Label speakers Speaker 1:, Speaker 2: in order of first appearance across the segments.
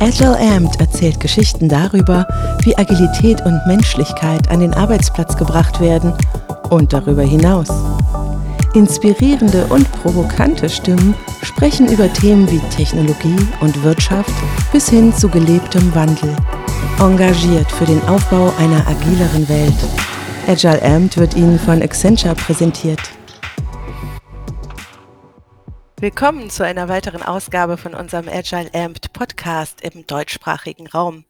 Speaker 1: Agile Amped erzählt Geschichten darüber, wie Agilität und Menschlichkeit an den Arbeitsplatz gebracht werden und darüber hinaus. Inspirierende und provokante Stimmen sprechen über Themen wie Technologie und Wirtschaft bis hin zu gelebtem Wandel. Engagiert für den Aufbau einer agileren Welt. Agile Amped wird Ihnen von Accenture präsentiert. Willkommen zu einer weiteren Ausgabe von unserem Agile Amped Podcast im deutschsprachigen Raum.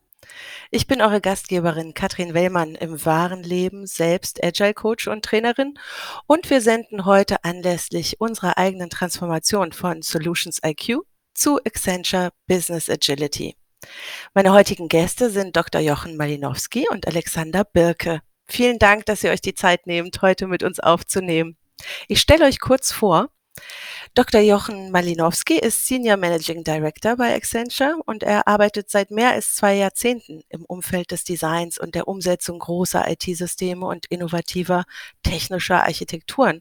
Speaker 1: Ich bin eure Gastgeberin Katrin Wellmann im wahren Leben, selbst Agile Coach und Trainerin und wir senden heute anlässlich unserer eigenen Transformation von Solutions IQ zu Accenture Business Agility. Meine heutigen Gäste sind Dr. Jochen Malinowski und Alexander Birke. Vielen Dank, dass ihr euch die Zeit nehmt, heute mit uns aufzunehmen. Ich stelle euch kurz vor, Dr. Jochen Malinowski ist Senior Managing Director bei Accenture und er arbeitet seit mehr als zwei Jahrzehnten im Umfeld des Designs und der Umsetzung großer IT-Systeme und innovativer technischer Architekturen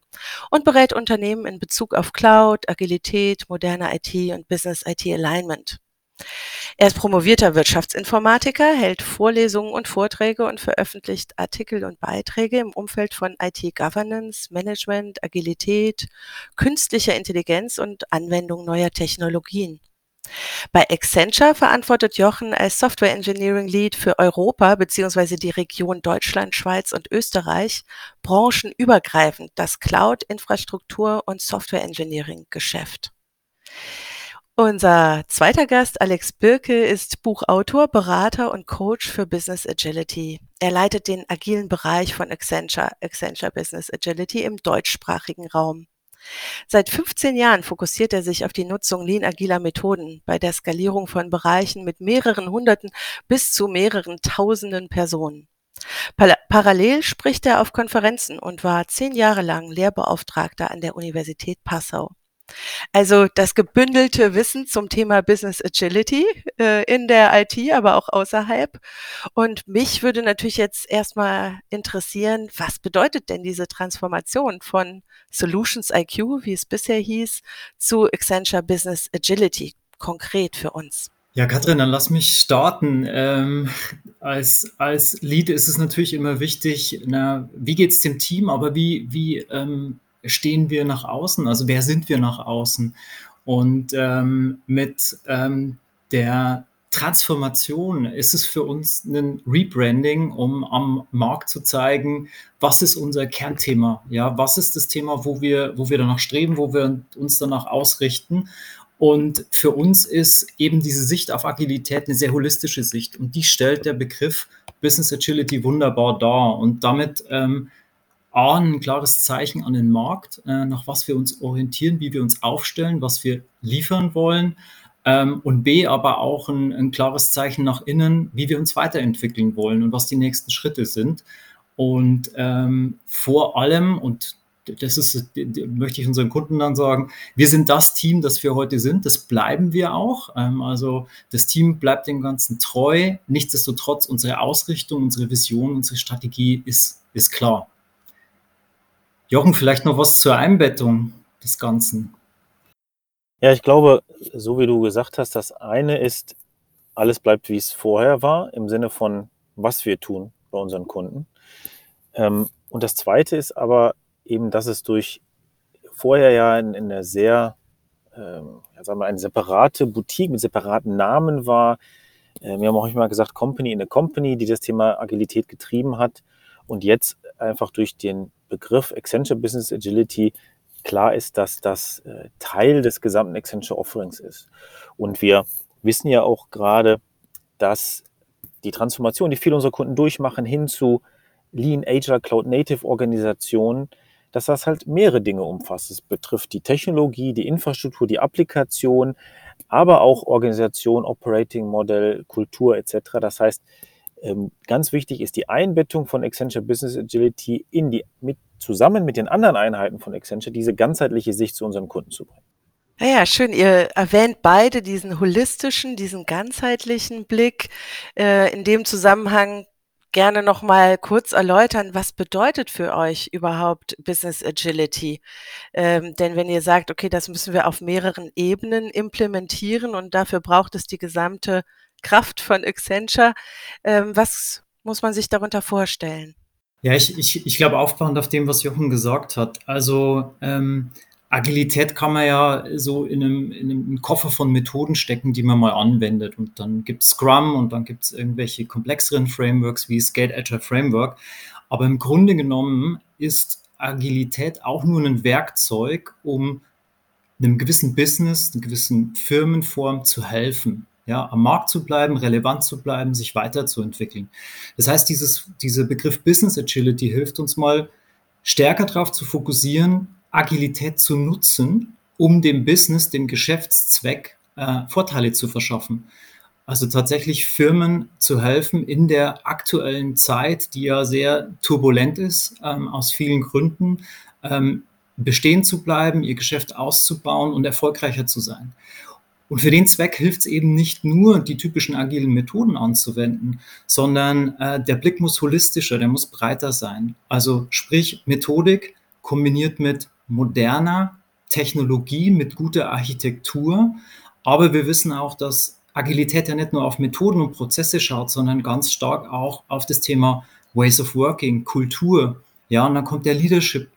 Speaker 1: und berät Unternehmen in Bezug auf Cloud, Agilität, moderne IT und Business IT Alignment. Er ist promovierter Wirtschaftsinformatiker, hält Vorlesungen und Vorträge und veröffentlicht Artikel und Beiträge im Umfeld von IT-Governance, Management, Agilität, künstlicher Intelligenz und Anwendung neuer Technologien. Bei Accenture verantwortet Jochen als Software Engineering Lead für Europa bzw. die Region Deutschland, Schweiz und Österreich branchenübergreifend das Cloud, Infrastruktur und Software Engineering Geschäft. Unser zweiter Gast, Alex Birke, ist Buchautor, Berater und Coach für Business Agility. Er leitet den agilen Bereich von Accenture, Accenture Business Agility im deutschsprachigen Raum. Seit 15 Jahren fokussiert er sich auf die Nutzung lean-agiler Methoden bei der Skalierung von Bereichen mit mehreren Hunderten bis zu mehreren Tausenden Personen. Parallel spricht er auf Konferenzen und war zehn Jahre lang Lehrbeauftragter an der Universität Passau. Also das gebündelte Wissen zum Thema Business Agility äh, in der IT, aber auch außerhalb. Und mich würde natürlich jetzt erstmal interessieren, was bedeutet denn diese Transformation von Solutions IQ, wie es bisher hieß, zu Accenture Business Agility konkret für uns?
Speaker 2: Ja, Katrin, dann lass mich starten. Ähm, als, als Lead ist es natürlich immer wichtig, na, wie geht es dem Team, aber wie, wie ähm, stehen wir nach außen? Also wer sind wir nach außen? Und ähm, mit ähm, der Transformation ist es für uns ein Rebranding, um am Markt zu zeigen, was ist unser Kernthema? Ja, was ist das Thema, wo wir, wo wir danach streben, wo wir uns danach ausrichten? Und für uns ist eben diese Sicht auf Agilität eine sehr holistische Sicht. Und die stellt der Begriff Business Agility wunderbar dar. Und damit ähm, A, ein klares Zeichen an den Markt, äh, nach was wir uns orientieren, wie wir uns aufstellen, was wir liefern wollen. Ähm, und B, aber auch ein, ein, klares Zeichen nach innen, wie wir uns weiterentwickeln wollen und was die nächsten Schritte sind. Und ähm, vor allem, und das ist, möchte ich unseren Kunden dann sagen, wir sind das Team, das wir heute sind, das bleiben wir auch. Ähm, also das Team bleibt dem Ganzen treu. Nichtsdestotrotz, unsere Ausrichtung, unsere Vision, unsere Strategie ist, ist klar. Jochen, vielleicht noch was zur Einbettung des Ganzen.
Speaker 3: Ja, ich glaube, so wie du gesagt hast, das eine ist, alles bleibt, wie es vorher war, im Sinne von, was wir tun bei unseren Kunden. Ähm, und das zweite ist aber eben, dass es durch vorher ja in, in einer sehr, ähm, sagen wir, eine separate Boutique mit separaten Namen war. Äh, wir haben auch immer gesagt, Company in a Company, die das Thema Agilität getrieben hat. Und jetzt einfach durch den Begriff Accenture Business Agility klar ist, dass das äh, Teil des gesamten Accenture Offerings ist. Und wir wissen ja auch gerade, dass die Transformation, die viele unserer Kunden durchmachen, hin zu Lean, Agile, Cloud Native Organisationen, dass das halt mehrere Dinge umfasst. Es betrifft die Technologie, die Infrastruktur, die Applikation, aber auch Organisation, Operating Model, Kultur etc. Das heißt, ähm, ganz wichtig ist die Einbettung von Accenture Business Agility in die, mit, zusammen mit den anderen Einheiten von Accenture, diese ganzheitliche Sicht zu unseren Kunden zu bringen.
Speaker 1: Ja, schön. Ihr erwähnt beide diesen holistischen, diesen ganzheitlichen Blick. Äh, in dem Zusammenhang gerne noch mal kurz erläutern, was bedeutet für euch überhaupt Business Agility? Ähm, denn wenn ihr sagt, okay, das müssen wir auf mehreren Ebenen implementieren und dafür braucht es die gesamte Kraft von Accenture. Ähm, was muss man sich darunter vorstellen?
Speaker 2: Ja, ich, ich, ich glaube, aufbauend auf dem, was Jochen gesagt hat. Also ähm, Agilität kann man ja so in einem, in einem Koffer von Methoden stecken, die man mal anwendet. Und dann gibt es Scrum und dann gibt es irgendwelche komplexeren Frameworks wie Skate Agile Framework. Aber im Grunde genommen ist Agilität auch nur ein Werkzeug, um einem gewissen Business, einer gewissen Firmenform zu helfen. Ja, am Markt zu bleiben, relevant zu bleiben, sich weiterzuentwickeln. Das heißt, dieses, dieser Begriff Business Agility hilft uns mal stärker darauf zu fokussieren, Agilität zu nutzen, um dem Business, dem Geschäftszweck äh, Vorteile zu verschaffen. Also tatsächlich Firmen zu helfen in der aktuellen Zeit, die ja sehr turbulent ist, ähm, aus vielen Gründen, ähm, bestehen zu bleiben, ihr Geschäft auszubauen und erfolgreicher zu sein. Und für den Zweck hilft es eben nicht nur, die typischen agilen Methoden anzuwenden, sondern äh, der Blick muss holistischer, der muss breiter sein. Also sprich Methodik kombiniert mit moderner Technologie, mit guter Architektur. Aber wir wissen auch, dass Agilität ja nicht nur auf Methoden und Prozesse schaut, sondern ganz stark auch auf das Thema Ways of Working, Kultur. Ja, und dann kommt der Leadership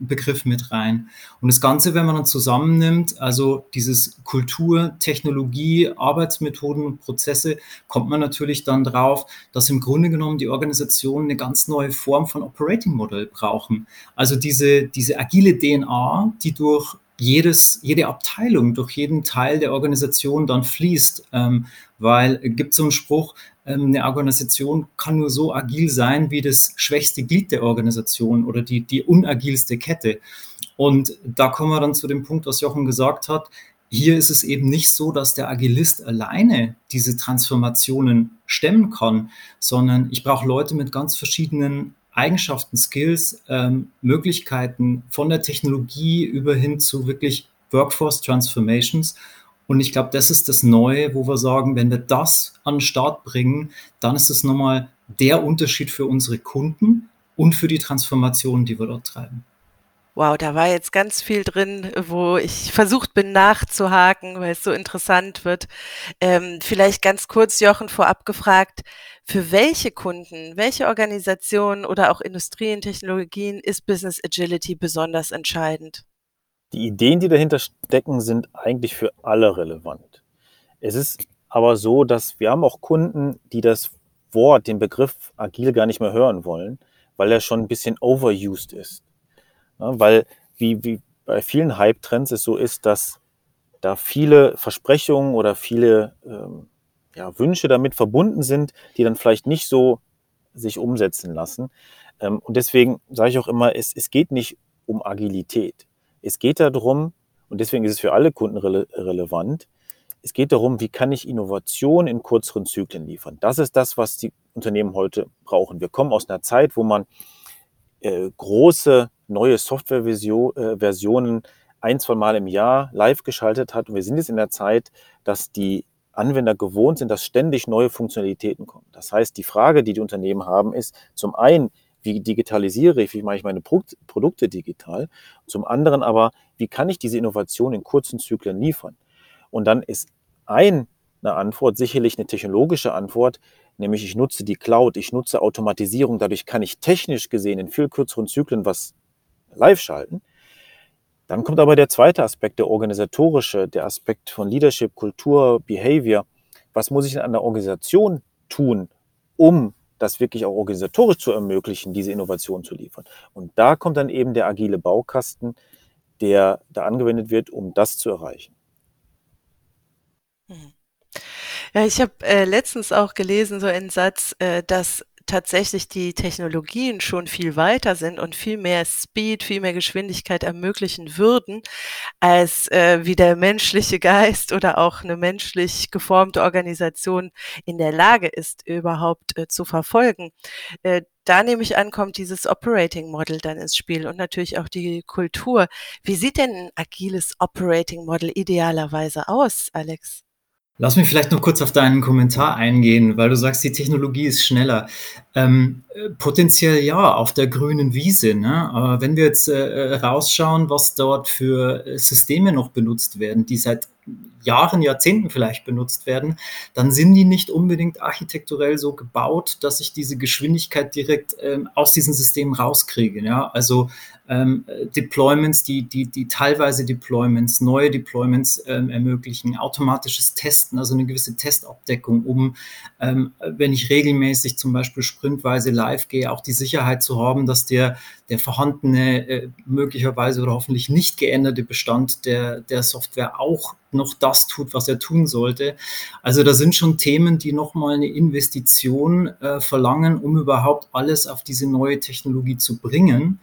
Speaker 2: Begriff mit rein. Und das Ganze, wenn man dann zusammennimmt, also dieses Kultur, Technologie, Arbeitsmethoden und Prozesse, kommt man natürlich dann drauf, dass im Grunde genommen die Organisationen eine ganz neue Form von Operating Model brauchen. Also diese, diese agile DNA, die durch jedes, jede Abteilung, durch jeden Teil der Organisation dann fließt. Ähm, weil es gibt so einen Spruch, ähm, eine Organisation kann nur so agil sein wie das schwächste Glied der Organisation oder die, die unagilste Kette. Und da kommen wir dann zu dem Punkt, was Jochen gesagt hat. Hier ist es eben nicht so, dass der Agilist alleine diese Transformationen stemmen kann, sondern ich brauche Leute mit ganz verschiedenen Eigenschaften, Skills, ähm, Möglichkeiten von der Technologie über hin zu wirklich Workforce Transformations. Und ich glaube, das ist das Neue, wo wir sagen, wenn wir das an den Start bringen, dann ist es nochmal der Unterschied für unsere Kunden und für die Transformation, die wir dort treiben.
Speaker 1: Wow, da war jetzt ganz viel drin, wo ich versucht bin nachzuhaken, weil es so interessant wird. Ähm, vielleicht ganz kurz, Jochen, vorab gefragt, für welche Kunden, welche Organisationen oder auch Industrien, Technologien ist Business Agility besonders entscheidend?
Speaker 3: Die Ideen, die dahinter stecken, sind eigentlich für alle relevant. Es ist aber so, dass wir haben auch Kunden, die das Wort, den Begriff agil gar nicht mehr hören wollen, weil er schon ein bisschen overused ist. Ja, weil wie, wie bei vielen Hype-Trends es so ist, dass da viele Versprechungen oder viele ähm, ja, Wünsche damit verbunden sind, die dann vielleicht nicht so sich umsetzen lassen. Ähm, und deswegen sage ich auch immer, es, es geht nicht um Agilität. Es geht darum, und deswegen ist es für alle Kunden rele relevant, es geht darum, wie kann ich Innovation in kürzeren Zyklen liefern. Das ist das, was die Unternehmen heute brauchen. Wir kommen aus einer Zeit, wo man äh, große neue Softwareversionen äh, ein, zwei Mal im Jahr live geschaltet hat. Und wir sind jetzt in der Zeit, dass die Anwender gewohnt sind, dass ständig neue Funktionalitäten kommen. Das heißt, die Frage, die die Unternehmen haben, ist zum einen, wie digitalisiere ich, wie mache ich meine Produkte digital? Zum anderen aber, wie kann ich diese Innovation in kurzen Zyklen liefern? Und dann ist eine Antwort sicherlich eine technologische Antwort, nämlich ich nutze die Cloud, ich nutze Automatisierung, dadurch kann ich technisch gesehen in viel kürzeren Zyklen was live schalten. Dann kommt aber der zweite Aspekt, der organisatorische, der Aspekt von Leadership, Kultur, Behavior. Was muss ich in einer Organisation tun, um das wirklich auch organisatorisch zu ermöglichen, diese Innovation zu liefern. Und da kommt dann eben der agile Baukasten, der da angewendet wird, um das zu erreichen.
Speaker 1: Hm. Ja, ich habe äh, letztens auch gelesen, so einen Satz, äh, dass tatsächlich die Technologien schon viel weiter sind und viel mehr Speed, viel mehr Geschwindigkeit ermöglichen würden, als äh, wie der menschliche Geist oder auch eine menschlich geformte Organisation in der Lage ist, überhaupt äh, zu verfolgen. Äh, da nehme ich an, kommt dieses Operating Model dann ins Spiel und natürlich auch die Kultur. Wie sieht denn ein agiles Operating Model idealerweise aus, Alex?
Speaker 2: Lass mich vielleicht noch kurz auf deinen Kommentar eingehen, weil du sagst, die Technologie ist schneller. Ähm, potenziell ja, auf der grünen Wiese. Ne? Aber wenn wir jetzt äh, rausschauen, was dort für Systeme noch benutzt werden, die seit Jahren, Jahrzehnten vielleicht benutzt werden, dann sind die nicht unbedingt architekturell so gebaut, dass ich diese Geschwindigkeit direkt ähm, aus diesen Systemen rauskriege. Ja? Also ähm, Deployments, die, die, die teilweise Deployments, neue Deployments ähm, ermöglichen, automatisches Testen, also eine gewisse Testabdeckung, um, ähm, wenn ich regelmäßig zum Beispiel sprintweise live gehe, auch die Sicherheit zu haben, dass der, der vorhandene, äh, möglicherweise oder hoffentlich nicht geänderte Bestand der, der Software auch noch das tut, was er tun sollte. Also da sind schon Themen, die nochmal eine Investition äh, verlangen, um überhaupt alles auf diese neue Technologie zu bringen.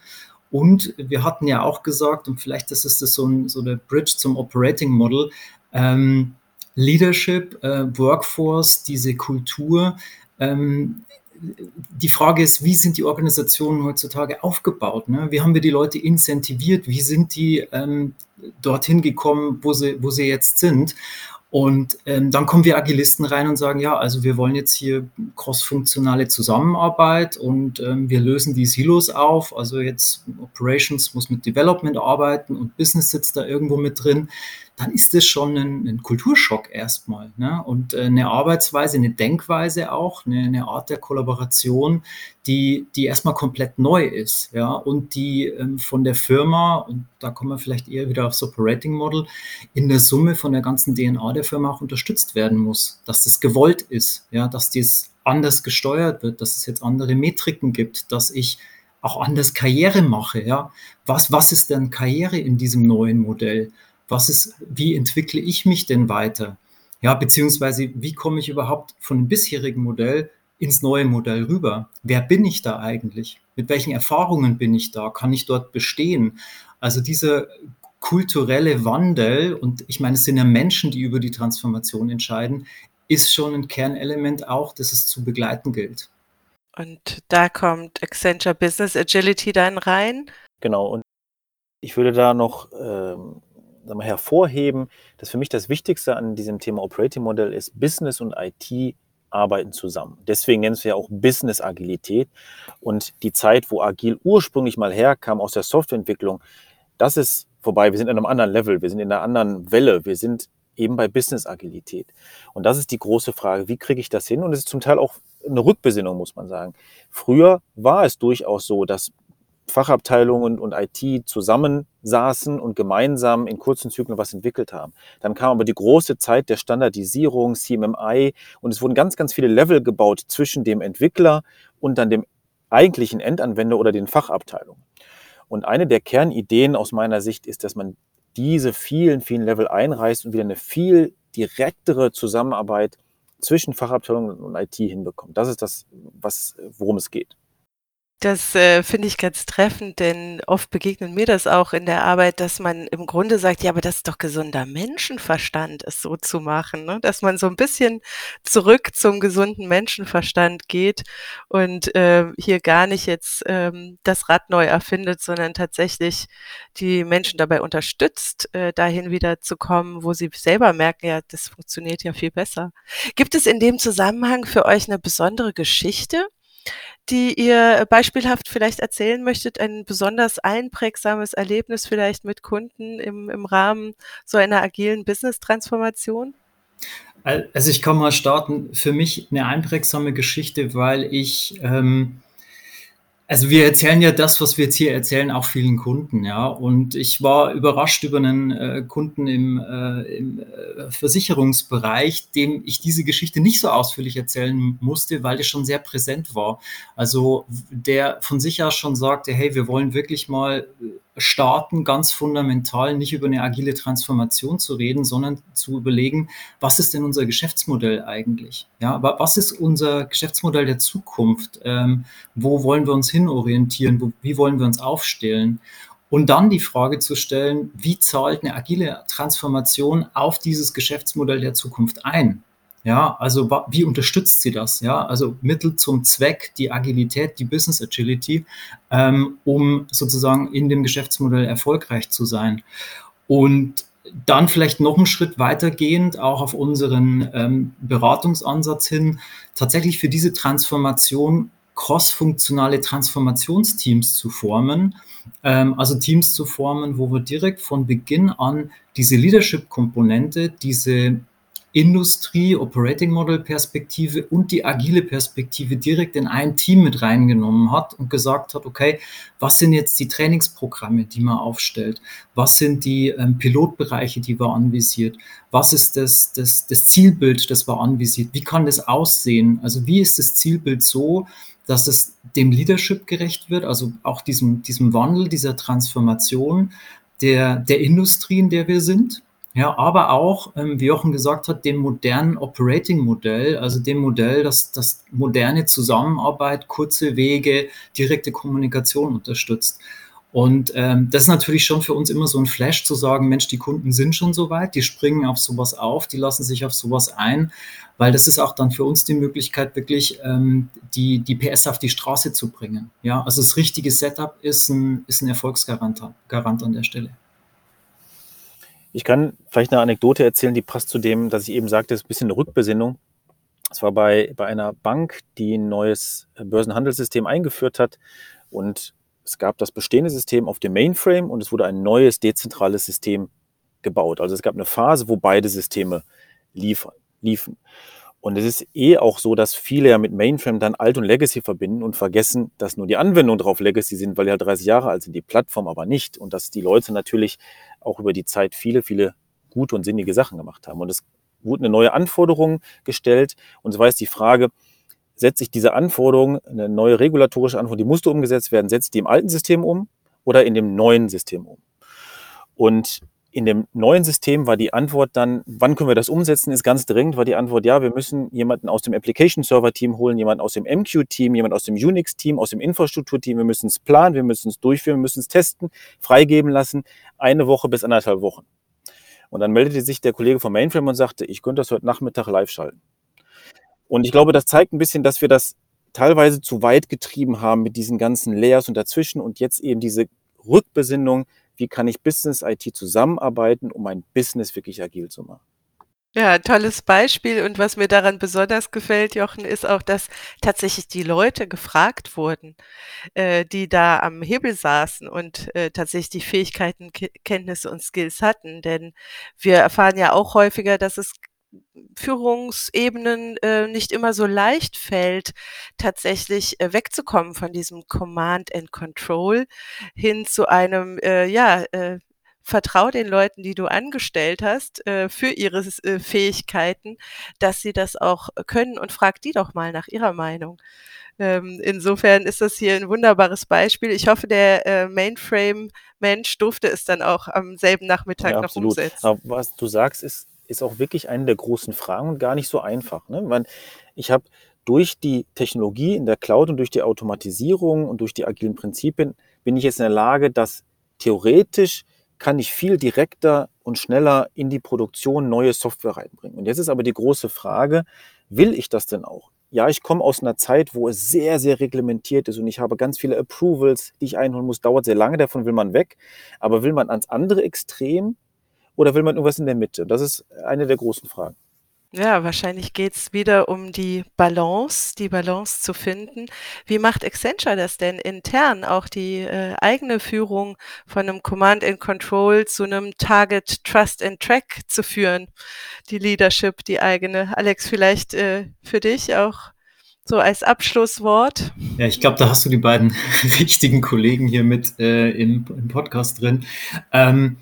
Speaker 2: Und wir hatten ja auch gesagt, und vielleicht ist das so, ein, so eine Bridge zum Operating Model, ähm, Leadership, äh, Workforce, diese Kultur. Ähm, die Frage ist, wie sind die Organisationen heutzutage aufgebaut? Ne? Wie haben wir die Leute incentiviert? Wie sind die ähm, dorthin gekommen, wo sie, wo sie jetzt sind? Und ähm, dann kommen wir Agilisten rein und sagen, ja, also wir wollen jetzt hier cross-funktionale Zusammenarbeit und ähm, wir lösen die Silos auf. Also jetzt Operations muss mit Development arbeiten und Business sitzt da irgendwo mit drin dann ist das schon ein, ein Kulturschock erstmal. Ne? Und äh, eine Arbeitsweise, eine Denkweise auch, eine, eine, Art der Kollaboration, die, die erstmal komplett neu ist. Ja? Und die ähm, von der Firma, und da kommen wir vielleicht eher wieder aufs Operating Model, in der Summe von der ganzen DNA der Firma auch unterstützt werden muss. Dass das gewollt ist, ja? dass das anders gesteuert wird, dass es jetzt andere Metriken gibt, dass ich auch anders Karriere mache. Ja? Was, was ist denn Karriere in diesem neuen Modell? Was ist, wie entwickle ich mich denn weiter? Ja, beziehungsweise wie komme ich überhaupt von dem bisherigen Modell ins neue Modell rüber? Wer bin ich da eigentlich? Mit welchen Erfahrungen bin ich da? Kann ich dort bestehen? Also dieser kulturelle Wandel, und ich meine, es sind ja Menschen, die über die Transformation entscheiden, ist schon ein Kernelement auch, das es zu begleiten gilt.
Speaker 1: Und da kommt Accenture Business Agility dann rein.
Speaker 3: Genau, und ich würde da noch ähm, wir, hervorheben, dass für mich das Wichtigste an diesem Thema Operating Model ist, Business und IT arbeiten zusammen. Deswegen nennen wir ja auch Business Agilität. Und die Zeit, wo Agil ursprünglich mal herkam aus der Softwareentwicklung, das ist vorbei. Wir sind in einem anderen Level, wir sind in einer anderen Welle, wir sind eben bei Business Agilität. Und das ist die große Frage, wie kriege ich das hin? Und es ist zum Teil auch eine Rückbesinnung, muss man sagen. Früher war es durchaus so, dass Fachabteilungen und IT zusammensaßen und gemeinsam in kurzen Zyklen was entwickelt haben. Dann kam aber die große Zeit der Standardisierung, CMMI, und es wurden ganz, ganz viele Level gebaut zwischen dem Entwickler und dann dem eigentlichen Endanwender oder den Fachabteilungen. Und eine der Kernideen aus meiner Sicht ist, dass man diese vielen, vielen Level einreißt und wieder eine viel direktere Zusammenarbeit zwischen Fachabteilungen und IT hinbekommt. Das ist das, was, worum es geht.
Speaker 1: Das, äh, finde ich ganz treffend, denn oft begegnet mir das auch in der Arbeit, dass man im Grunde sagt: „Ja, aber das ist doch gesunder Menschenverstand, es so zu machen“, ne? Dass man so ein bisschen zurück zum gesunden Menschenverstand geht und, äh, hier gar nicht jetzt, ähm, das Rad neu erfindet, sondern tatsächlich die Menschen dabei unterstützt, äh, dahin wieder zu kommen, wo sie selber merken: „Ja, das funktioniert ja viel besser.“ Gibt es in dem Zusammenhang für euch eine besondere Geschichte, die ihr beispielhaft vielleicht erzählen möchtet, ein besonders einprägsames Erlebnis vielleicht mit Kunden im im Rahmen so einer agilen Business-Transformation?
Speaker 2: also, ich kann mal starten. Für mich eine einprägsame Geschichte, weil ich, ähm also wir erzählen ja das, was wir jetzt hier erzählen, auch vielen Kunden, ja. Und ich war überrascht über einen äh, Kunden im, äh, im äh, Versicherungsbereich, dem ich diese Geschichte nicht so ausführlich erzählen musste, weil das schon sehr präsent war. Also der von sich aus schon sagte, hey, wir wollen wirklich mal starten, ganz fundamental nicht über eine agile Transformation zu reden, sondern zu überlegen, was ist denn unser Geschäftsmodell eigentlich? Ja, was ist unser Geschäftsmodell der Zukunft? Ähm, wo wollen wir uns hinorientieren? Wo, wie wollen wir uns aufstellen? Und dann die Frage zu stellen, wie zahlt eine agile Transformation auf dieses Geschäftsmodell der Zukunft ein? Ja, also wie unterstützt sie das? Ja, also Mittel zum Zweck, die Agilität, die Business Agility, ähm, um sozusagen in dem Geschäftsmodell erfolgreich zu sein. Und dann vielleicht noch einen Schritt weitergehend, auch auf unseren ähm, Beratungsansatz hin, tatsächlich für diese Transformation crossfunktionale Transformationsteams zu formen. Ähm, also Teams zu formen, wo wir direkt von Beginn an diese Leadership-Komponente, diese Industrie, Operating Model Perspektive und die agile Perspektive direkt in ein Team mit reingenommen hat und gesagt hat, okay, was sind jetzt die Trainingsprogramme, die man aufstellt? Was sind die ähm, Pilotbereiche, die man anvisiert? Was ist das, das, das Zielbild, das man anvisiert? Wie kann das aussehen? Also wie ist das Zielbild so, dass es dem Leadership gerecht wird, also auch diesem, diesem Wandel, dieser Transformation der, der Industrie, in der wir sind? Ja, aber auch, ähm, wie Jochen gesagt hat, dem modernen Operating-Modell, also dem Modell, das, das moderne Zusammenarbeit, kurze Wege, direkte Kommunikation unterstützt. Und ähm, das ist natürlich schon für uns immer so ein Flash zu sagen, Mensch, die Kunden sind schon so weit, die springen auf sowas auf, die lassen sich auf sowas ein, weil das ist auch dann für uns die Möglichkeit, wirklich ähm, die, die PS auf die Straße zu bringen. Ja, also das richtige Setup ist ein, ist ein Erfolgsgarant Garant an der Stelle.
Speaker 3: Ich kann vielleicht eine Anekdote erzählen, die passt zu dem, dass ich eben sagte, es ist ein bisschen eine Rückbesinnung. Es war bei, bei einer Bank, die ein neues Börsenhandelssystem eingeführt hat und es gab das bestehende System auf dem Mainframe und es wurde ein neues dezentrales System gebaut. Also es gab eine Phase, wo beide Systeme liefern, liefen. Und es ist eh auch so, dass viele ja mit Mainframe dann Alt und Legacy verbinden und vergessen, dass nur die Anwendungen drauf Legacy sind, weil die ja 30 Jahre alt sind, die Plattform aber nicht. Und dass die Leute natürlich auch über die Zeit viele, viele gute und sinnige Sachen gemacht haben. Und es wurde eine neue Anforderung gestellt. Und so war jetzt die Frage, setze ich diese Anforderung, eine neue regulatorische Anforderung, die musste umgesetzt werden, setze ich die im alten System um oder in dem neuen System um? Und in dem neuen System war die Antwort dann, wann können wir das umsetzen, ist ganz dringend, war die Antwort, ja, wir müssen jemanden aus dem Application Server Team holen, jemanden aus dem MQ Team, jemanden aus dem Unix Team, aus dem Infrastruktur Team, wir müssen es planen, wir müssen es durchführen, wir müssen es testen, freigeben lassen, eine Woche bis anderthalb Wochen. Und dann meldete sich der Kollege vom Mainframe und sagte, ich könnte das heute Nachmittag live schalten. Und ich glaube, das zeigt ein bisschen, dass wir das teilweise zu weit getrieben haben mit diesen ganzen Layers und dazwischen und jetzt eben diese Rückbesinnung, wie kann ich Business IT zusammenarbeiten, um mein Business wirklich agil zu machen.
Speaker 1: Ja, tolles Beispiel. Und was mir daran besonders gefällt, Jochen, ist auch, dass tatsächlich die Leute gefragt wurden, äh, die da am Hebel saßen und äh, tatsächlich die Fähigkeiten, Kenntnisse und Skills hatten. Denn wir erfahren ja auch häufiger, dass es Führungsebenen äh, nicht immer so leicht fällt, tatsächlich äh, wegzukommen von diesem Command and Control hin zu einem, äh, ja, äh, vertrau den Leuten, die du angestellt hast, äh, für ihre äh, Fähigkeiten, dass sie das auch können und frag die doch mal nach ihrer Meinung. Ähm, insofern ist das hier ein wunderbares Beispiel. Ich hoffe, der äh, Mainframe-Mensch durfte es dann auch am selben Nachmittag ja, noch absolut. umsetzen.
Speaker 3: Aber was du sagst, ist ist auch wirklich eine der großen Fragen und gar nicht so einfach. Ne? Man, ich habe durch die Technologie in der Cloud und durch die Automatisierung und durch die agilen Prinzipien bin ich jetzt in der Lage, dass theoretisch kann ich viel direkter und schneller in die Produktion neue Software reinbringen. Und jetzt ist aber die große Frage, will ich das denn auch? Ja, ich komme aus einer Zeit, wo es sehr, sehr reglementiert ist und ich habe ganz viele Approvals, die ich einholen muss, dauert sehr lange, davon will man weg. Aber will man ans andere Extrem, oder will man irgendwas in der Mitte? Das ist eine der großen Fragen.
Speaker 1: Ja, wahrscheinlich geht es wieder um die Balance, die Balance zu finden. Wie macht Accenture das denn intern, auch die äh, eigene Führung von einem Command and Control zu einem Target Trust and Track zu führen? Die Leadership, die eigene. Alex, vielleicht äh, für dich auch so als Abschlusswort.
Speaker 2: Ja, ich glaube, da hast du die beiden wichtigen Kollegen hier mit äh, im, im, Podcast drin. Ähm,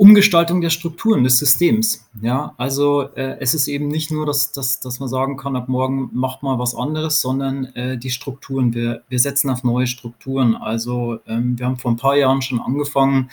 Speaker 2: Umgestaltung der Strukturen des Systems. Ja, also äh, es ist eben nicht nur, dass, dass, dass man sagen kann, ab morgen macht mal was anderes, sondern äh, die Strukturen. Wir, wir setzen auf neue Strukturen. Also ähm, wir haben vor ein paar Jahren schon angefangen,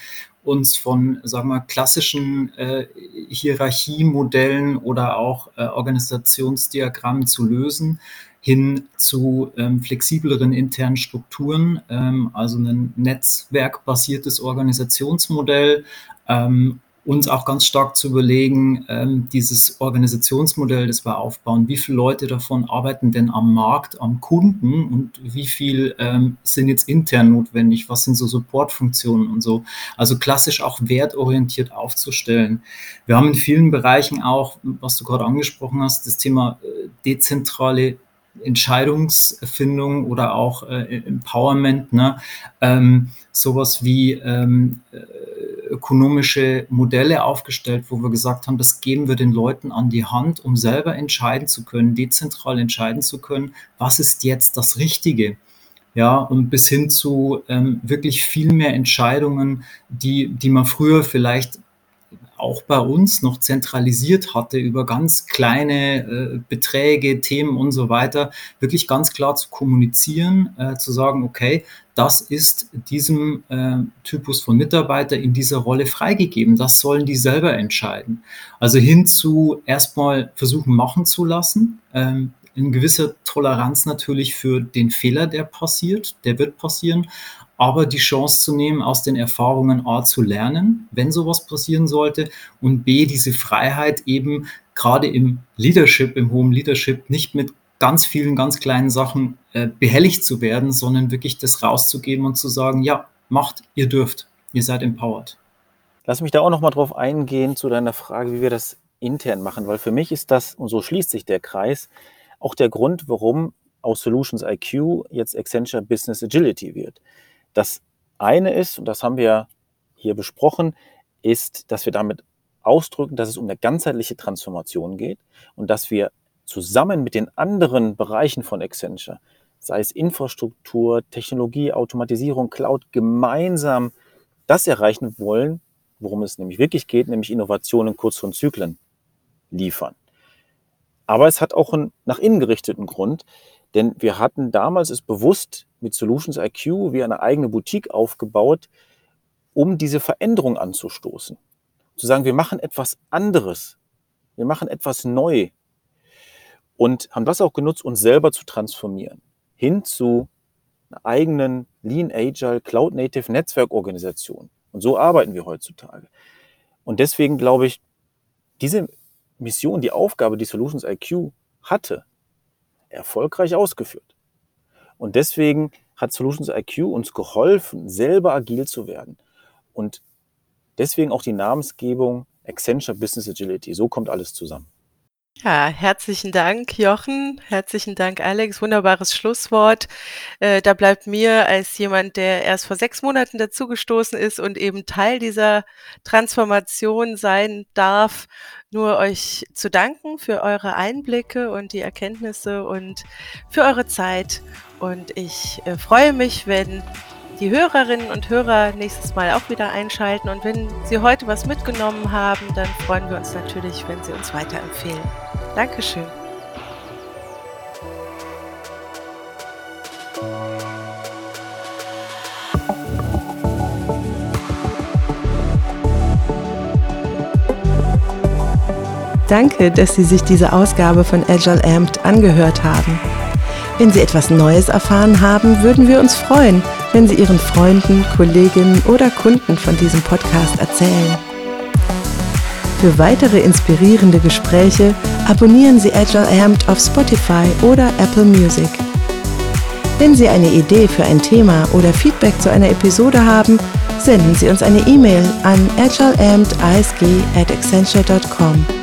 Speaker 2: uns von, sagen wir, klassischen äh, Hierarchiemodellen oder auch äh, Organisationsdiagrammen zu lösen hin zu ähm, flexibleren internen Strukturen, ähm, also ein netzwerkbasiertes Organisationsmodell, ähm, uns auch ganz stark zu überlegen, ähm, dieses Organisationsmodell, das wir aufbauen, wie viele Leute davon arbeiten denn am Markt, am Kunden und wie viel ähm, sind jetzt intern notwendig, was sind so Supportfunktionen und so. Also klassisch auch wertorientiert aufzustellen. Wir haben in vielen Bereichen auch, was du gerade angesprochen hast, das Thema äh, dezentrale Entscheidungsfindung oder auch äh, Empowerment, ne? ähm, sowas wie ähm, äh, ökonomische Modelle aufgestellt, wo wir gesagt haben, das geben wir den Leuten an die Hand, um selber entscheiden zu können, dezentral entscheiden zu können, was ist jetzt das Richtige. Ja, und bis hin zu ähm, wirklich viel mehr Entscheidungen, die, die man früher vielleicht auch bei uns noch zentralisiert hatte über ganz kleine äh, Beträge, Themen und so weiter, wirklich ganz klar zu kommunizieren, äh, zu sagen, okay, das ist diesem äh, Typus von Mitarbeiter in dieser Rolle freigegeben. Das sollen die selber entscheiden. Also hin zu erstmal versuchen machen zu lassen, ähm, in gewisser Toleranz natürlich für den Fehler, der passiert, der wird passieren, aber die Chance zu nehmen, aus den Erfahrungen A zu lernen, wenn sowas passieren sollte, und B, diese Freiheit eben gerade im Leadership, im hohen Leadership, nicht mit ganz vielen, ganz kleinen Sachen äh, behelligt zu werden, sondern wirklich das rauszugeben und zu sagen, ja, macht, ihr dürft, ihr seid empowered.
Speaker 3: Lass mich da auch nochmal drauf eingehen zu deiner Frage, wie wir das intern machen, weil für mich ist das, und so schließt sich der Kreis, auch der Grund, warum aus Solutions IQ jetzt Accenture Business Agility wird. Das eine ist, und das haben wir hier besprochen, ist, dass wir damit ausdrücken, dass es um eine ganzheitliche Transformation geht und dass wir zusammen mit den anderen Bereichen von Accenture, sei es Infrastruktur, Technologie, Automatisierung, Cloud, gemeinsam das erreichen wollen, worum es nämlich wirklich geht, nämlich Innovationen kurz von Zyklen liefern. Aber es hat auch einen nach innen gerichteten Grund, denn wir hatten damals es bewusst mit Solutions IQ wie eine eigene Boutique aufgebaut, um diese Veränderung anzustoßen. Zu sagen, wir machen etwas anderes. Wir machen etwas neu. Und haben das auch genutzt, uns selber zu transformieren. Hin zu einer eigenen Lean Agile Cloud Native Netzwerkorganisation. Und so arbeiten wir heutzutage. Und deswegen glaube ich, diese Mission, die Aufgabe, die Solutions IQ hatte, erfolgreich ausgeführt. Und deswegen hat Solutions IQ uns geholfen, selber agil zu werden. Und deswegen auch die Namensgebung Accenture Business Agility. So kommt alles zusammen.
Speaker 1: Ja, herzlichen Dank, Jochen. Herzlichen Dank, Alex. Wunderbares Schlusswort. Äh, da bleibt mir als jemand, der erst vor sechs Monaten dazugestoßen ist und eben Teil dieser Transformation sein darf, nur euch zu danken für eure Einblicke und die Erkenntnisse und für eure Zeit. Und ich äh, freue mich, wenn die Hörerinnen und Hörer nächstes Mal auch wieder einschalten. Und wenn Sie heute was mitgenommen haben, dann freuen wir uns natürlich, wenn Sie uns weiterempfehlen. Dankeschön. Danke, dass Sie sich diese Ausgabe von Agile Amped angehört haben. Wenn Sie etwas Neues erfahren haben, würden wir uns freuen, wenn Sie Ihren Freunden, Kolleginnen oder Kunden von diesem Podcast erzählen. Für weitere inspirierende Gespräche abonnieren Sie Agile Amped auf Spotify oder Apple Music. Wenn Sie eine Idee für ein Thema oder Feedback zu einer Episode haben, senden Sie uns eine E-Mail an agileampedisg at accenture.com.